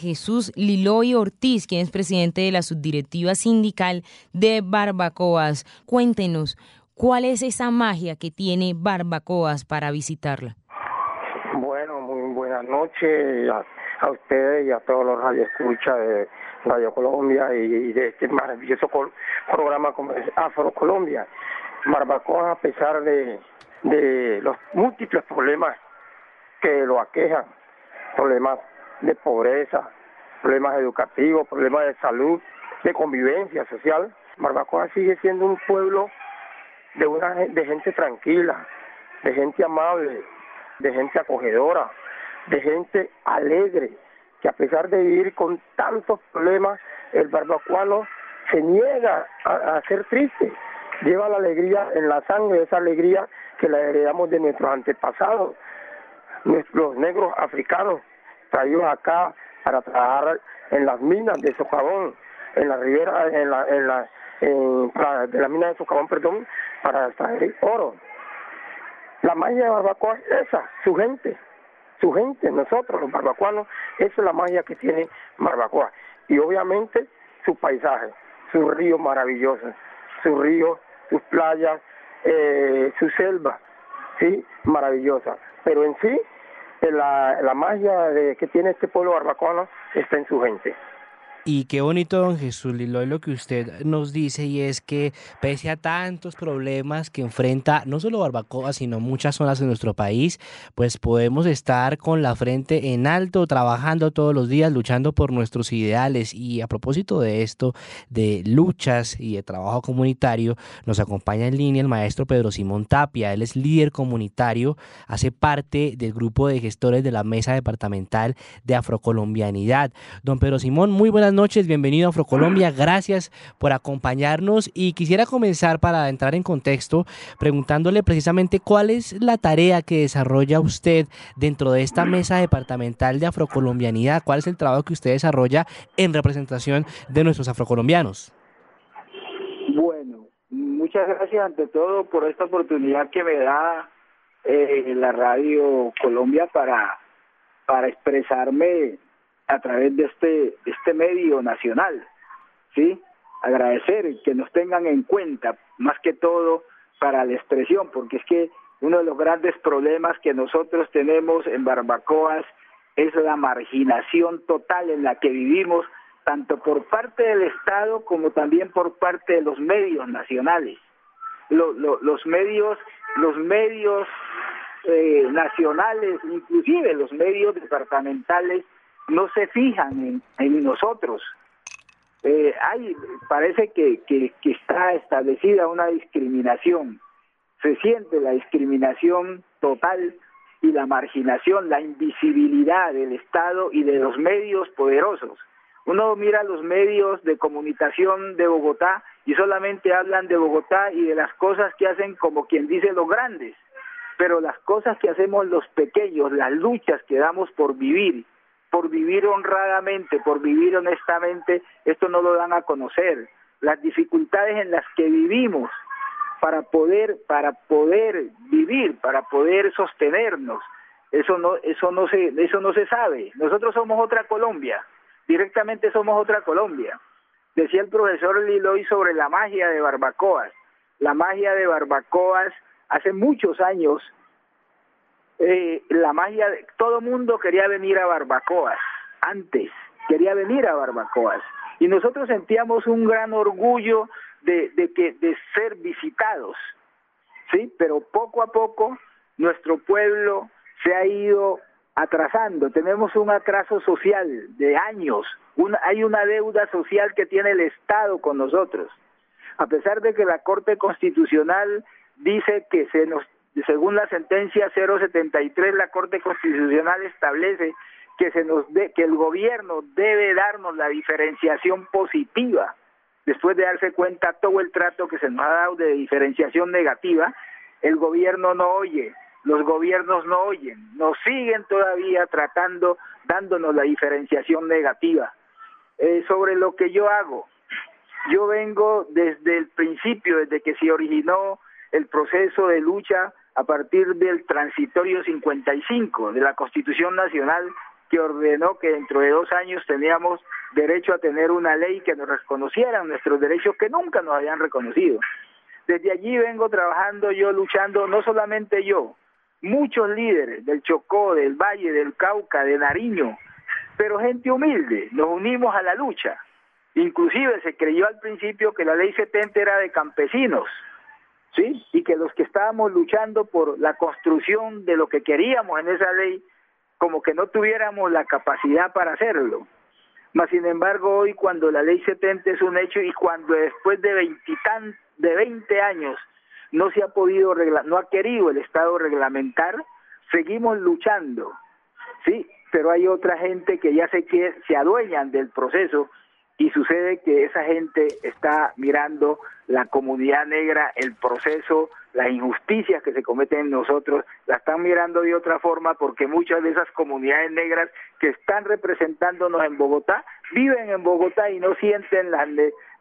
Jesús Liloy Ortiz, quien es presidente de la subdirectiva sindical de Barbacoas. Cuéntenos, ¿cuál es esa magia que tiene Barbacoas para visitarla? Bueno, muy buenas noches a, ustedes y a todos los radioescuchas de Radio Colombia y, de este maravilloso programa como es Afro Colombia. Barbacoas, a pesar de, de los múltiples problemas que lo aquejan, problemas de pobreza, problemas educativos, problemas de salud, de convivencia social. Barbacoa sigue siendo un pueblo de, una, de gente tranquila, de gente amable, de gente acogedora, de gente alegre, que a pesar de vivir con tantos problemas, el barbacoano se niega a, a, ser triste, lleva la alegría en la sangre, esa alegría que la heredamos de nuestros antepasados, nuestros negros africanos traídos acá para trabajar en las minas de socavón, en la ribera, en la, en la, de la mina de socavón, perdón, para extraer oro. La magia de Barbacoa es esa, su gente, su gente, nosotros los barbacoanos, esa es la magia que tiene Barbacoa. Y obviamente su paisaje, sus ríos maravillosos, sus ríos, sus playas, eh, su selva, sí, maravillosa. Pero en sí, la, la magia de, que tiene este pueblo barbacoano está en su gente. Y qué bonito, don Jesús Liloy, lo que usted nos dice y es que pese a tantos problemas que enfrenta no solo Barbacoa, sino muchas zonas de nuestro país, pues podemos estar con la frente en alto, trabajando todos los días, luchando por nuestros ideales. Y a propósito de esto, de luchas y de trabajo comunitario, nos acompaña en línea el maestro Pedro Simón Tapia. Él es líder comunitario, hace parte del grupo de gestores de la Mesa Departamental de Afrocolombianidad. Don Pedro Simón, muy buenas noches, bienvenido a Afrocolombia, gracias por acompañarnos y quisiera comenzar para entrar en contexto preguntándole precisamente cuál es la tarea que desarrolla usted dentro de esta mesa departamental de afrocolombianidad, cuál es el trabajo que usted desarrolla en representación de nuestros afrocolombianos. Bueno, muchas gracias ante todo por esta oportunidad que me da eh, la Radio Colombia para, para expresarme a través de este, este medio nacional, ¿sí? Agradecer que nos tengan en cuenta, más que todo para la expresión, porque es que uno de los grandes problemas que nosotros tenemos en Barbacoas es la marginación total en la que vivimos, tanto por parte del Estado como también por parte de los medios nacionales. los medios, los medios eh, nacionales, inclusive los medios departamentales, no se fijan en, nosotros. Eh, hay, parece que, que, está establecida una discriminación. Se siente la discriminación total y la marginación, la invisibilidad del Estado y de los medios poderosos. Uno mira los medios de comunicación de Bogotá y solamente hablan de Bogotá y de las cosas que hacen como quien dice los grandes, pero las cosas que hacemos los pequeños, las luchas que damos por vivir, por vivir honradamente, por vivir honestamente, esto no lo dan a conocer. Las dificultades en las que vivimos para poder, para poder vivir, para poder sostenernos, eso no, eso no se, eso no se sabe. Nosotros somos otra Colombia, directamente somos otra Colombia. Decía el profesor Liloy sobre la magia de Barbacoas. La magia de Barbacoas hace muchos años eh, la magia, de, todo mundo quería venir a Barbacoas, antes, quería venir a Barbacoas. Y nosotros sentíamos un gran orgullo de, de, que, de ser visitados, ¿sí? Pero poco a poco nuestro pueblo se ha ido atrasando, tenemos un atraso social de años, hay una deuda social que tiene el Estado con nosotros. A pesar de que la Corte Constitucional dice que se nos según la sentencia 073, la Corte Constitucional establece que, se nos que el gobierno debe darnos la diferenciación positiva después de darse cuenta todo el trato que se nos ha dado de diferenciación negativa, el gobierno no oye, los gobiernos no oyen, nos siguen todavía tratando, dándonos la diferenciación negativa. Eh, sobre lo que yo hago, yo vengo desde el principio, desde que se originó el proceso de lucha a partir del transitorio 55 de la Constitución Nacional que ordenó que dentro de dos años teníamos derecho a tener una ley que nos reconociera nuestros derechos que nunca nos habían reconocido. Desde allí vengo trabajando yo, luchando, no solamente yo, muchos líderes del Chocó, del Valle, del Cauca, de Nariño, pero gente humilde, nos unimos a la lucha. Inclusive se creyó al principio que la ley 70 era de campesinos, ¿sí? Y que los que estábamos luchando por la construcción de lo que queríamos en esa ley, como que no tuviéramos la capacidad para hacerlo. Mas, sin embargo, hoy cuando la ley 70 es un hecho y cuando después de veintitan, de 20 años no se ha podido, no ha querido el Estado reglamentar, seguimos luchando, ¿sí? Pero hay otra gente que ya se, que, se adueñan del proceso y sucede que esa gente está mirando la comunidad negra, el proceso, las injusticias que se cometen en nosotros, la están mirando de otra forma porque muchas de esas comunidades negras que están representándonos en Bogotá viven en Bogotá y no sienten las,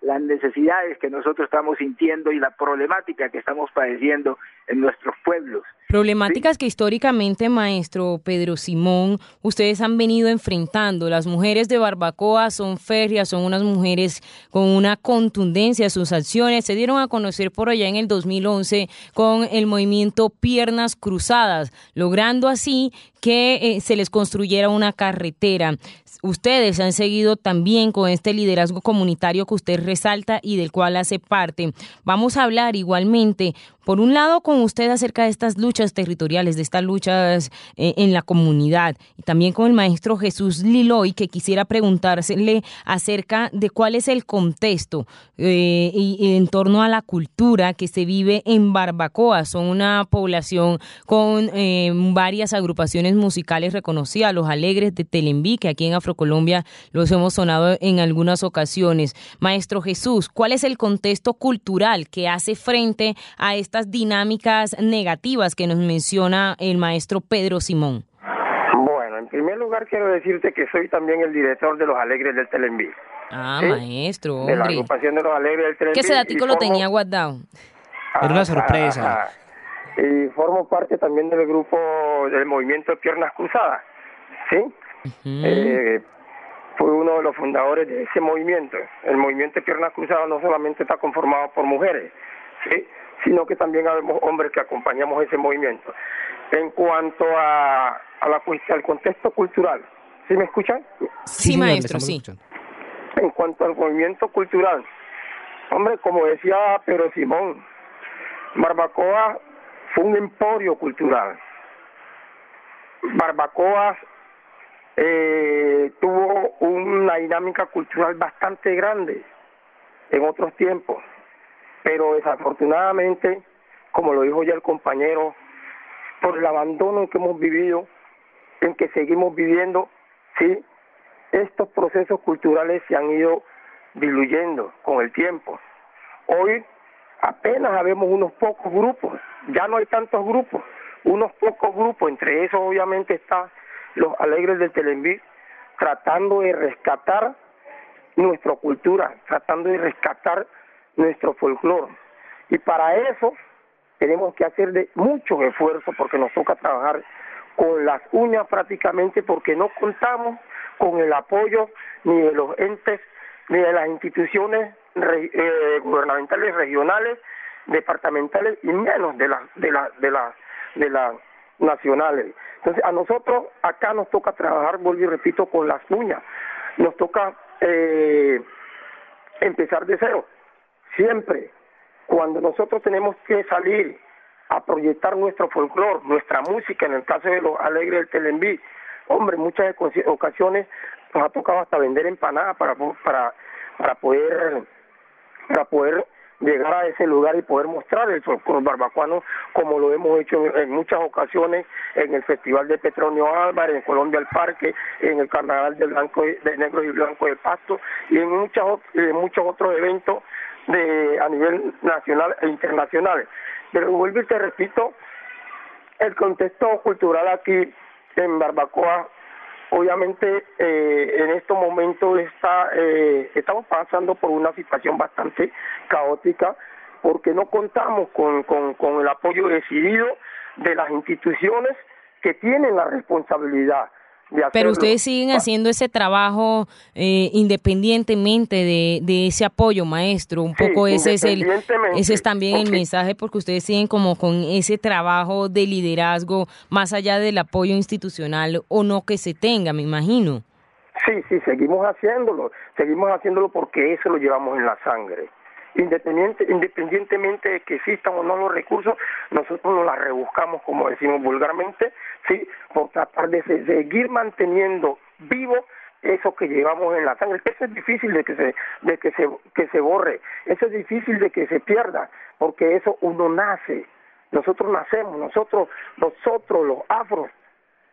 las necesidades que nosotros estamos sintiendo y la problemática que estamos padeciendo en nuestros pueblos. Problemáticas que históricamente, maestro Pedro Simón, ustedes han venido enfrentando. Las mujeres de Barbacoa son férreas, son unas mujeres con una contundencia en sus acciones. Se dieron a conocer por allá en el 2011 con el movimiento Piernas Cruzadas, logrando así que eh, se les construyera una carretera. Ustedes han seguido también con este liderazgo comunitario que usted resalta y del cual hace parte. Vamos a hablar igualmente, por un lado, con usted acerca de estas luchas territoriales, de estas luchas eh, en la comunidad, y también con el maestro Jesús Liloy, que quisiera preguntársele acerca de cuál es el contexto eh, y, en torno a la cultura que se vive en Barbacoa. Son una población con eh, varias agrupaciones musicales reconocidas, los Alegres de Telenví, que aquí en Afrocolombia los hemos sonado en algunas ocasiones. Maestro Jesús, ¿cuál es el contexto cultural que hace frente a estas dinámicas negativas que nos menciona el maestro Pedro Simón? Bueno, en primer lugar quiero decirte que soy también el director de los Alegres del Telenví. Ah, maestro, De la agrupación de los Alegres del Telenví. ¿Qué ese datico lo tenía guardado? Era una sorpresa y formo parte también del grupo del movimiento de Piernas Cruzadas, ¿sí? eh, fui uno de los fundadores de ese movimiento. El movimiento de Piernas Cruzadas no solamente está conformado por mujeres, ¿sí? Sino que también habemos hombres que acompañamos ese movimiento. En cuanto a, a la al contexto cultural, ¿sí me escuchan? Sí, maestro, sí. En cuanto al movimiento cultural, hombre, como decía Pedro Simón, Barbacoa fue un emporio cultural. Barbacoa eh, tuvo una dinámica cultural bastante grande en otros tiempos, pero desafortunadamente, como lo dijo ya el compañero, por el abandono que hemos vivido, en que seguimos viviendo, sí, estos procesos culturales se han ido diluyendo con el tiempo. Hoy apenas habemos unos pocos grupos, ya no hay tantos grupos, unos pocos grupos, entre esos obviamente están los alegres del Telenví, tratando de rescatar nuestra cultura, tratando de rescatar nuestro folclore. Y para eso tenemos que hacer de muchos esfuerzos porque nos toca trabajar con las uñas prácticamente porque no contamos con el apoyo ni de los entes ni de las instituciones eh, gubernamentales regionales, departamentales y menos de las de la, de la, de las nacionales. Entonces a nosotros acá nos toca trabajar, vuelvo y repito, con las uñas. Nos toca eh, empezar de cero. Siempre, cuando nosotros tenemos que salir a proyectar nuestro folclore, nuestra música, en el caso de los alegres del Telenví, hombre, muchas ocasiones nos ha tocado hasta vender empanadas para, para, para poder para poder llegar a ese lugar y poder mostrar el folclore barbacuano como lo hemos hecho en, muchas ocasiones en el Festival de Petronio Álvarez, en Colombia el Parque, en el Carnaval de, Blanco, de Negro y Blanco de Pasto y en, muchas, en muchos otros eventos de a nivel nacional e internacional. Pero vuelvo y te repito, el contexto cultural aquí en Barbacoa obviamente eh, en estos momentos está, eh, estamos pasando por una situación bastante caótica porque no contamos con, con, con el apoyo decidido de las instituciones que tienen la responsabilidad Pero ustedes siguen haciendo ese trabajo eh, independientemente de, de, ese apoyo, maestro. Un poco ese es el, ese es también el mensaje, porque ustedes siguen como con ese trabajo de liderazgo más allá del apoyo institucional o no que se tenga, me imagino. Sí, sí, seguimos haciéndolo, seguimos haciéndolo porque eso lo llevamos en la sangre independiente, independientemente de que existan o no los recursos, nosotros nos las rebuscamos, como decimos vulgarmente, sí, por tratar de seguir manteniendo vivo eso que llevamos en la sangre. Eso es difícil de que se, de que se, que se borre, eso es difícil de que se pierda, porque eso uno nace, nosotros nacemos, nosotros, nosotros los afros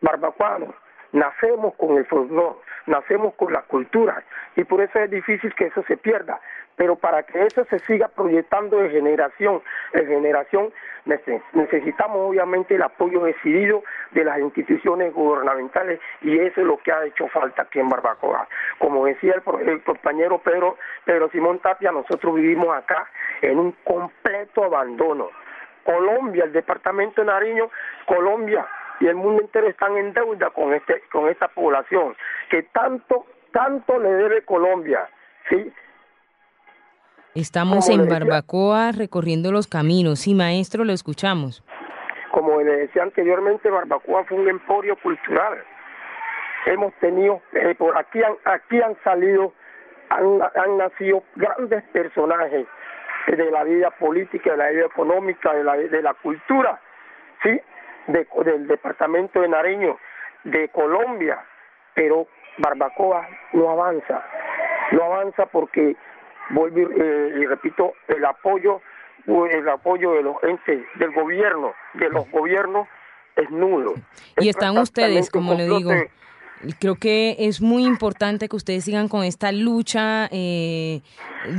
barbacuanos, nacemos con el folclore, nacemos con la cultura y por eso es difícil que eso se pierda. Pero para que eso se siga proyectando de generación en generación, necesitamos obviamente el apoyo decidido de las instituciones gubernamentales y eso es lo que ha hecho falta aquí en Barbacoa. Como decía el, compañero Pedro, Pedro Simón Tapia, nosotros vivimos acá en un completo abandono. Colombia, el departamento de Nariño, Colombia y el mundo entero están en deuda con este con esta población que tanto tanto le debe Colombia, ¿sí? Estamos en Barbacoa recorriendo los caminos. Sí, maestro, lo escuchamos. Como le decía anteriormente, Barbacoa fue un emporio cultural. Hemos tenido, eh, por aquí han, aquí han salido, han, han nacido grandes personajes de la vida política, de la vida económica, de la, de la cultura, ¿sí? Del departamento de Nariño, de Colombia, pero Barbacoa no avanza, no avanza porque, vuelvo eh, y, repito, el apoyo, el apoyo de los entes, del gobierno, de los gobiernos, es nulo. Y están ustedes, como le digo, creo que es muy importante que ustedes sigan con esta lucha eh,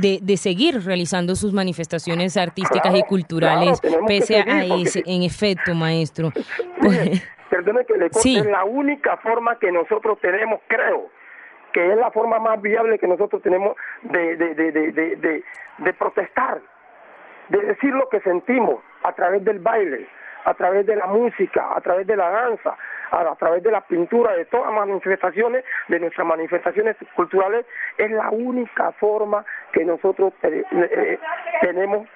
de, de, seguir realizando sus manifestaciones artísticas y culturales, pese a ese, en efecto, maestro. Perdone que le corte, es la única forma que nosotros tenemos, creo, que es la forma más viable que nosotros tenemos de, de, de, de, de protestar, de decir lo que sentimos a través del baile, a través de la música, a través de la danza, a, través de la pintura, de todas las manifestaciones, de nuestras manifestaciones culturales, es la única forma que nosotros eh, eh, tenemos,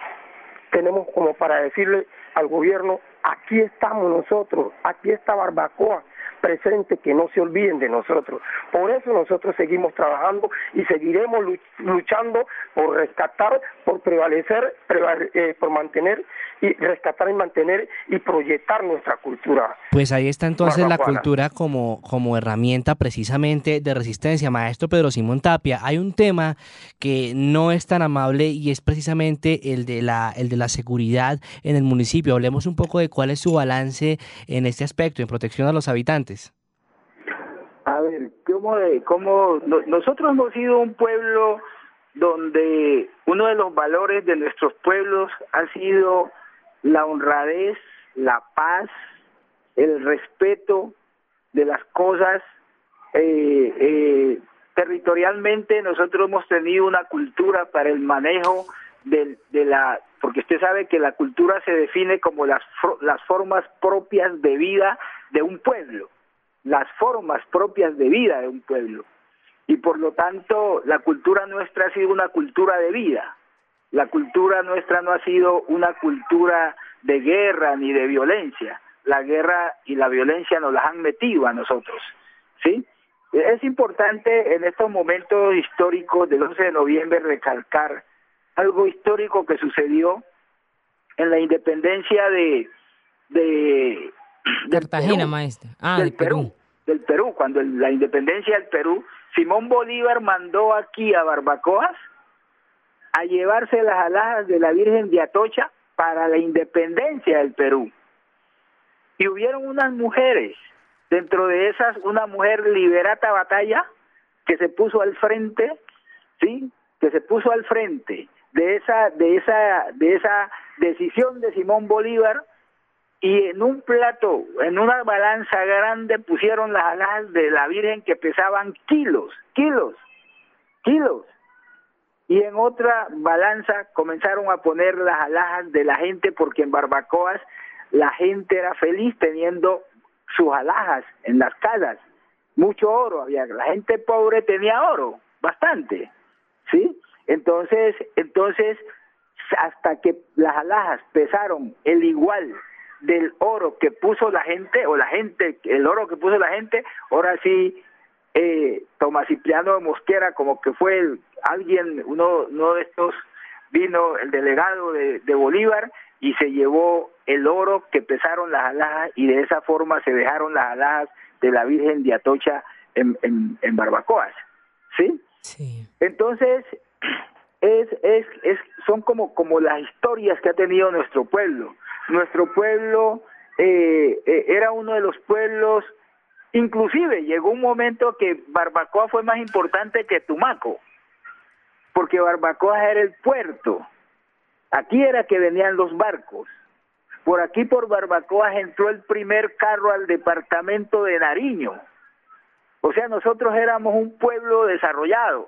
tenemos como para decirle al gobierno, aquí estamos nosotros, aquí está Barbacoa, presente, que no se olviden de nosotros. Por eso nosotros seguimos trabajando y seguiremos luchando por rescatar, por prevalecer, eh, por mantener y rescatar y mantener y proyectar nuestra cultura. Pues ahí está entonces la cultura como, como herramienta precisamente de resistencia. Maestro Pedro Simón Tapia, hay un tema que no es tan amable y es precisamente el de la, el de la seguridad en el municipio. Hablemos un poco de cuál es su balance en este aspecto, en protección a los habitantes. A ver, ¿cómo, cómo nosotros hemos sido un pueblo donde uno de los valores de nuestros pueblos ha sido la honradez, la paz, el respeto de las cosas. Eh, eh, territorialmente nosotros hemos tenido una cultura para el manejo de, de la porque usted sabe que la cultura se define como las, las formas propias de vida de un pueblo, las formas propias de vida de un pueblo. Y por lo tanto, la cultura nuestra ha sido una cultura de vida. La cultura nuestra no ha sido una cultura de guerra ni de violencia. La guerra y la violencia nos las han metido a nosotros. ¿Sí? Es importante en estos momentos históricos del 11 de noviembre recalcar algo histórico que sucedió en la independencia de de Cartagena, maestra. Ah, del Perú. Del Perú, cuando la independencia del Perú, Simón Bolívar mandó aquí a Barbacoas a llevarse las alhajas de la Virgen de Atocha para la independencia del Perú. Y hubieron unas mujeres, dentro de esas una mujer liberata batalla que se puso al frente, ¿sí? Que se puso al frente de esa, de esa, de esa decisión de Simón Bolívar y en un plato, en una balanza grande pusieron las alas de la Virgen que pesaban kilos, kilos, kilos. Y en otra balanza comenzaron a poner las alhajas de la gente porque en Barbacoas la gente era feliz teniendo sus alhajas en las casas. mucho oro había, la gente pobre tenía oro, bastante, ¿sí? Entonces, entonces, hasta que las alhajas pesaron el igual del oro que puso la gente, o la gente, el oro que puso la gente, ahora sí, eh, Tomás Cipriano Mosquera, como que fue alguien, uno, uno de estos, vino el delegado de, de Bolívar y se llevó el oro que pesaron las alhajas y de esa forma se dejaron las alhajas de la Virgen de Atocha en, en, Barbacoas, ¿sí? Sí. Entonces, es, es, es, son como, como las historias que ha tenido nuestro pueblo. Nuestro pueblo eh, eh, era uno de los pueblos, inclusive llegó un momento que Barbacoa fue más importante que Tumaco, porque Barbacoa era el puerto, aquí era que venían los barcos. Por aquí, por Barbacoa, entró el primer carro al departamento de Nariño. O sea, nosotros éramos un pueblo desarrollado.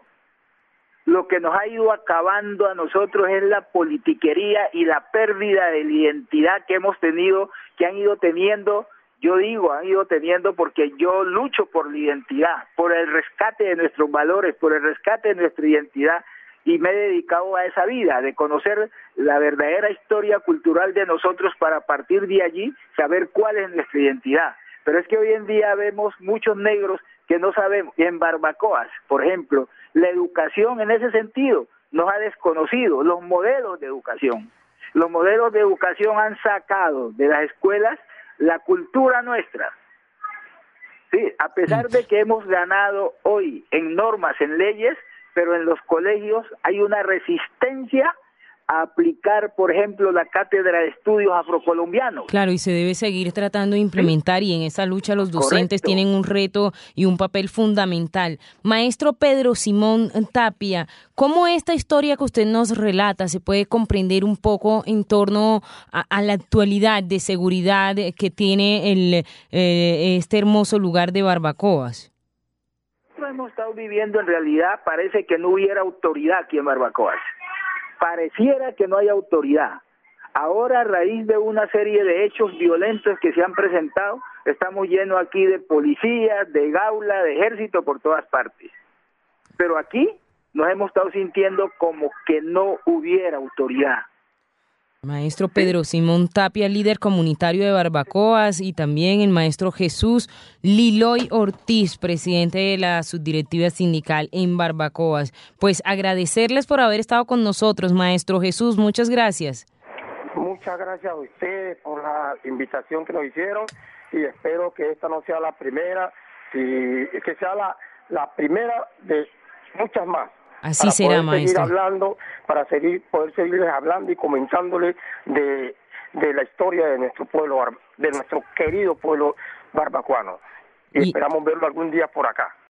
Lo que nos ha ido acabando a nosotros es la politiquería y la pérdida de la identidad que hemos tenido, que han ido teniendo, yo digo, han ido teniendo porque yo lucho por la identidad, por el rescate de nuestros valores, por el rescate de nuestra identidad y me he dedicado a esa vida, de conocer la verdadera historia cultural de nosotros para partir de allí saber cuál es nuestra identidad. Pero es que hoy en día vemos muchos negros que no sabemos, en barbacoas, por ejemplo, la educación en ese sentido nos ha desconocido, los modelos de educación. Los modelos de educación han sacado de las escuelas la cultura nuestra. Sí, a pesar de que hemos ganado hoy en normas, en leyes, pero en los colegios hay una resistencia a aplicar, por ejemplo, la cátedra de estudios afrocolombianos. Claro, y se debe seguir tratando de implementar y en esa lucha los docentes tienen un reto y un papel fundamental. Maestro Pedro Simón Tapia, ¿cómo esta historia que usted nos relata se puede comprender un poco en torno a, la actualidad de seguridad que tiene el, eh, este hermoso lugar de Barbacoas? hemos estado viviendo en realidad parece que no hubiera autoridad aquí en Barbacoas. Pareciera que no hay autoridad. Ahora, a raíz de una serie de hechos violentos que se han presentado, estamos llenos aquí de policías, de gaula, de ejército por todas partes. Pero aquí nos hemos estado sintiendo como que no hubiera autoridad. Maestro Pedro Simón Tapia, líder comunitario de Barbacoas, y también el maestro Jesús Liloy Ortiz, presidente de la subdirectiva sindical en Barbacoas. Pues agradecerles por haber estado con nosotros, maestro Jesús. Muchas gracias. Muchas gracias a ustedes por la invitación que nos hicieron y espero que esta no sea la primera, y que sea la, la primera de muchas más. Así será, poder seguir hablando, para seguir, poder seguirles hablando y comentándole de, de la historia de nuestro pueblo, de nuestro querido pueblo barbacuano. Y, esperamos verlo algún día por acá.